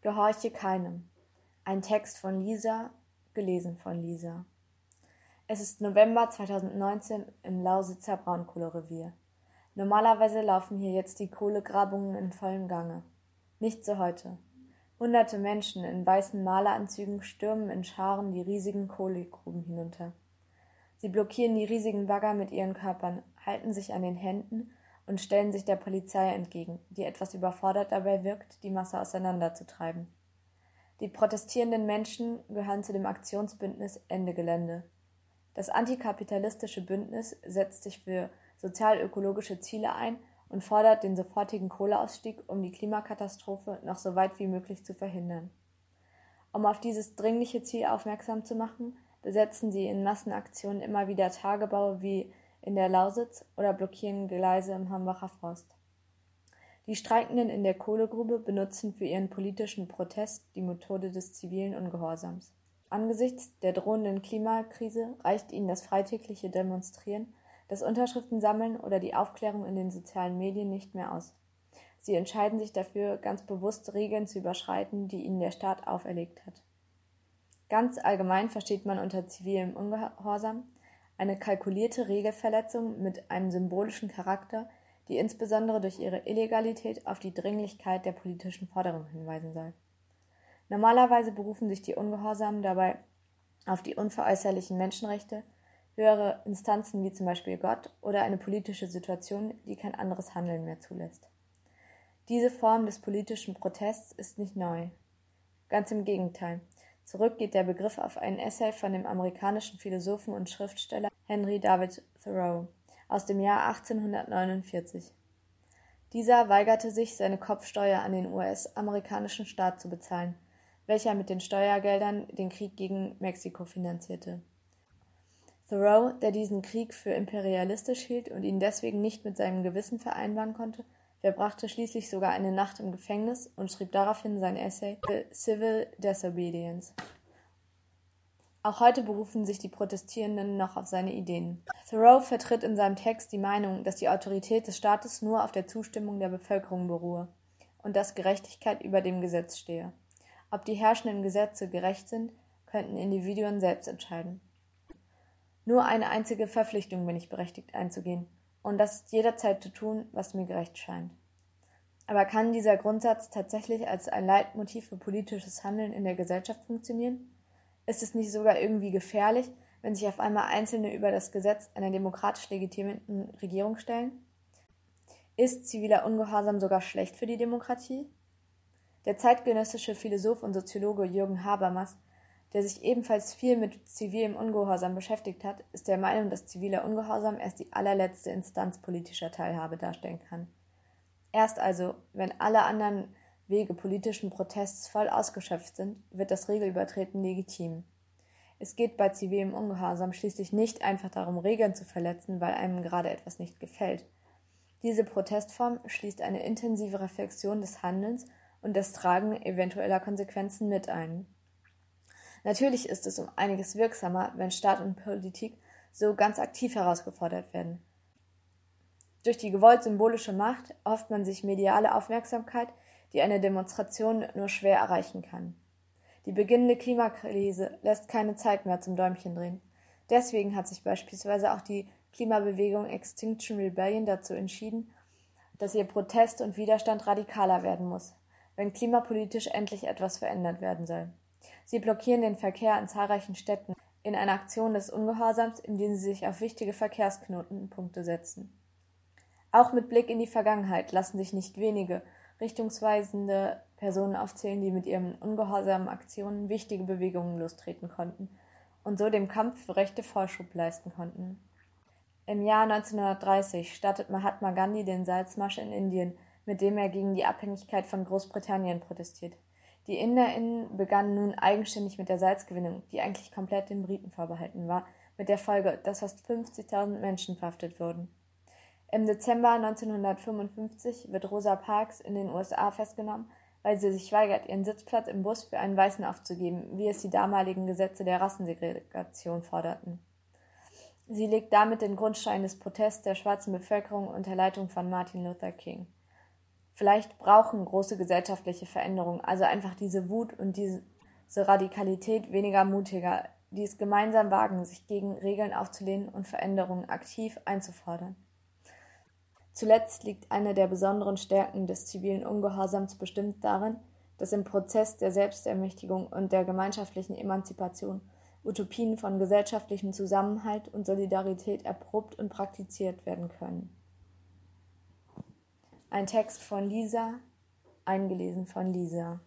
Gehorche keinem. Ein Text von Lisa, gelesen von Lisa. Es ist November 2019 im Lausitzer Braunkohlerevier. Normalerweise laufen hier jetzt die Kohlegrabungen in vollem Gange. Nicht so heute. Hunderte Menschen in weißen Maleranzügen stürmen in Scharen die riesigen Kohlegruben hinunter. Sie blockieren die riesigen Bagger mit ihren Körpern, halten sich an den Händen und stellen sich der Polizei entgegen, die etwas überfordert dabei wirkt, die Masse auseinanderzutreiben. Die protestierenden Menschen gehören zu dem Aktionsbündnis Ende Gelände. Das antikapitalistische Bündnis setzt sich für sozial-ökologische Ziele ein und fordert den sofortigen Kohleausstieg, um die Klimakatastrophe noch so weit wie möglich zu verhindern. Um auf dieses dringliche Ziel aufmerksam zu machen, besetzen sie in Massenaktionen immer wieder Tagebaue wie in der Lausitz oder blockieren Gleise im Hambacher Forst. Die Streikenden in der Kohlegrube benutzen für ihren politischen Protest die Methode des zivilen Ungehorsams. Angesichts der drohenden Klimakrise reicht ihnen das freitägliche Demonstrieren, das Unterschriftensammeln oder die Aufklärung in den sozialen Medien nicht mehr aus. Sie entscheiden sich dafür, ganz bewusst Regeln zu überschreiten, die ihnen der Staat auferlegt hat. Ganz allgemein versteht man unter zivilem Ungehorsam eine kalkulierte Regelverletzung mit einem symbolischen Charakter, die insbesondere durch ihre Illegalität auf die Dringlichkeit der politischen Forderung hinweisen soll. Normalerweise berufen sich die Ungehorsamen dabei auf die unveräußerlichen Menschenrechte, höhere Instanzen wie zum Beispiel Gott oder eine politische Situation, die kein anderes Handeln mehr zulässt. Diese Form des politischen Protests ist nicht neu. Ganz im Gegenteil. Zurück geht der Begriff auf einen Essay von dem amerikanischen Philosophen und Schriftsteller Henry David Thoreau aus dem Jahr 1849. Dieser weigerte sich, seine Kopfsteuer an den US-amerikanischen Staat zu bezahlen, welcher mit den Steuergeldern den Krieg gegen Mexiko finanzierte. Thoreau, der diesen Krieg für imperialistisch hielt und ihn deswegen nicht mit seinem Gewissen vereinbaren konnte, verbrachte schließlich sogar eine Nacht im Gefängnis und schrieb daraufhin sein Essay Civil Disobedience. Auch heute berufen sich die Protestierenden noch auf seine Ideen. Thoreau vertritt in seinem Text die Meinung, dass die Autorität des Staates nur auf der Zustimmung der Bevölkerung beruhe und dass Gerechtigkeit über dem Gesetz stehe. Ob die herrschenden Gesetze gerecht sind, könnten Individuen selbst entscheiden. Nur eine einzige Verpflichtung bin ich berechtigt einzugehen, und das ist jederzeit zu tun, was mir gerecht scheint. Aber kann dieser Grundsatz tatsächlich als ein Leitmotiv für politisches Handeln in der Gesellschaft funktionieren? Ist es nicht sogar irgendwie gefährlich, wenn sich auf einmal Einzelne über das Gesetz einer demokratisch legitimierten Regierung stellen? Ist ziviler Ungehorsam sogar schlecht für die Demokratie? Der zeitgenössische Philosoph und Soziologe Jürgen Habermas der sich ebenfalls viel mit zivilem Ungehorsam beschäftigt hat, ist der Meinung, dass ziviler Ungehorsam erst die allerletzte Instanz politischer Teilhabe darstellen kann. Erst also, wenn alle anderen Wege politischen Protests voll ausgeschöpft sind, wird das Regelübertreten legitim. Es geht bei zivilem Ungehorsam schließlich nicht einfach darum, Regeln zu verletzen, weil einem gerade etwas nicht gefällt. Diese Protestform schließt eine intensive Reflexion des Handelns und das Tragen eventueller Konsequenzen mit ein. Natürlich ist es um einiges wirksamer, wenn Staat und Politik so ganz aktiv herausgefordert werden. Durch die gewollt symbolische Macht erhofft man sich mediale Aufmerksamkeit, die eine Demonstration nur schwer erreichen kann. Die beginnende Klimakrise lässt keine Zeit mehr zum Däumchen drehen. Deswegen hat sich beispielsweise auch die Klimabewegung Extinction Rebellion dazu entschieden, dass ihr Protest und Widerstand radikaler werden muss, wenn klimapolitisch endlich etwas verändert werden soll. Sie blockieren den Verkehr in zahlreichen Städten in einer Aktion des Ungehorsams, indem sie sich auf wichtige Verkehrsknotenpunkte setzen. Auch mit Blick in die Vergangenheit lassen sich nicht wenige richtungsweisende Personen aufzählen, die mit ihren ungehorsamen Aktionen wichtige Bewegungen lostreten konnten und so dem Kampf für Rechte Vorschub leisten konnten. Im Jahr 1930 startet Mahatma Gandhi den Salzmarsch in Indien, mit dem er gegen die Abhängigkeit von Großbritannien protestiert. Die InderInnen begannen nun eigenständig mit der Salzgewinnung, die eigentlich komplett den Briten vorbehalten war, mit der Folge, dass fast 50.000 Menschen verhaftet wurden. Im Dezember 1955 wird Rosa Parks in den USA festgenommen, weil sie sich weigert, ihren Sitzplatz im Bus für einen Weißen aufzugeben, wie es die damaligen Gesetze der Rassensegregation forderten. Sie legt damit den Grundstein des Protests der schwarzen Bevölkerung unter Leitung von Martin Luther King. Vielleicht brauchen große gesellschaftliche Veränderungen, also einfach diese Wut und diese Radikalität weniger mutiger, die es gemeinsam wagen, sich gegen Regeln aufzulehnen und Veränderungen aktiv einzufordern. Zuletzt liegt eine der besonderen Stärken des zivilen Ungehorsams bestimmt darin, dass im Prozess der Selbstermächtigung und der gemeinschaftlichen Emanzipation Utopien von gesellschaftlichem Zusammenhalt und Solidarität erprobt und praktiziert werden können. Ein Text von Lisa, eingelesen von Lisa.